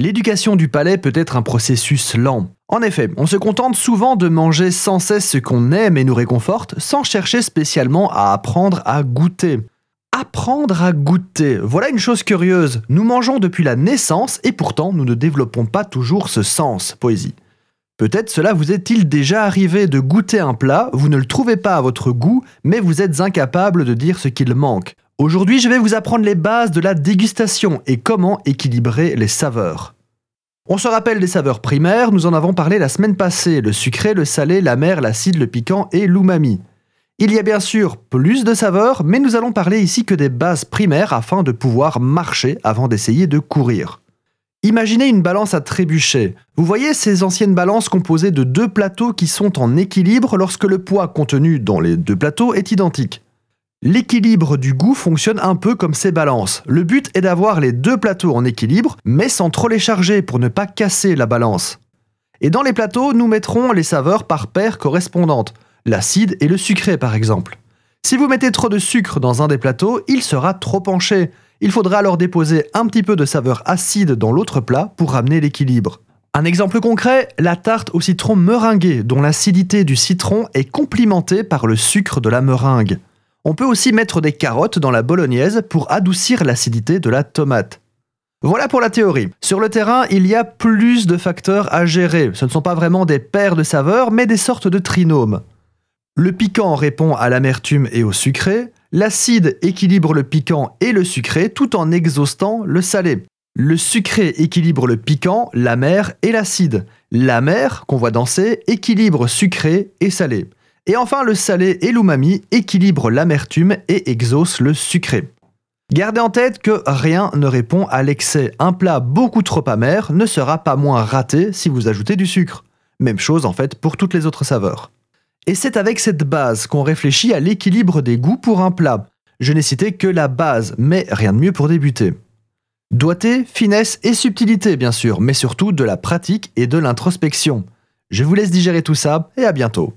L'éducation du palais peut être un processus lent. En effet, on se contente souvent de manger sans cesse ce qu'on aime et nous réconforte, sans chercher spécialement à apprendre à goûter. Apprendre à goûter, voilà une chose curieuse. Nous mangeons depuis la naissance et pourtant nous ne développons pas toujours ce sens, poésie. Peut-être cela vous est-il déjà arrivé de goûter un plat, vous ne le trouvez pas à votre goût, mais vous êtes incapable de dire ce qu'il manque. Aujourd'hui, je vais vous apprendre les bases de la dégustation et comment équilibrer les saveurs. On se rappelle des saveurs primaires, nous en avons parlé la semaine passée, le sucré, le salé, l'amer, l'acide, le piquant et l'umami. Il y a bien sûr plus de saveurs, mais nous allons parler ici que des bases primaires afin de pouvoir marcher avant d'essayer de courir. Imaginez une balance à trébucher. Vous voyez ces anciennes balances composées de deux plateaux qui sont en équilibre lorsque le poids contenu dans les deux plateaux est identique. L'équilibre du goût fonctionne un peu comme ces balances. Le but est d'avoir les deux plateaux en équilibre, mais sans trop les charger pour ne pas casser la balance. Et dans les plateaux, nous mettrons les saveurs par paires correspondantes, l'acide et le sucré par exemple. Si vous mettez trop de sucre dans un des plateaux, il sera trop penché. Il faudra alors déposer un petit peu de saveur acide dans l'autre plat pour ramener l'équilibre. Un exemple concret, la tarte au citron meringuée, dont l'acidité du citron est complimentée par le sucre de la meringue. On peut aussi mettre des carottes dans la bolognaise pour adoucir l'acidité de la tomate. Voilà pour la théorie. Sur le terrain, il y a plus de facteurs à gérer. Ce ne sont pas vraiment des paires de saveurs, mais des sortes de trinômes. Le piquant répond à l'amertume et au sucré. L'acide équilibre le piquant et le sucré tout en exhaustant le salé. Le sucré équilibre le piquant, l'amer et l'acide. L'amer, qu'on voit danser, équilibre sucré et salé. Et enfin, le salé et l'umami équilibrent l'amertume et exaucent le sucré. Gardez en tête que rien ne répond à l'excès. Un plat beaucoup trop amer ne sera pas moins raté si vous ajoutez du sucre. Même chose en fait pour toutes les autres saveurs. Et c'est avec cette base qu'on réfléchit à l'équilibre des goûts pour un plat. Je n'ai cité que la base, mais rien de mieux pour débuter. Doigté, finesse et subtilité bien sûr, mais surtout de la pratique et de l'introspection. Je vous laisse digérer tout ça et à bientôt.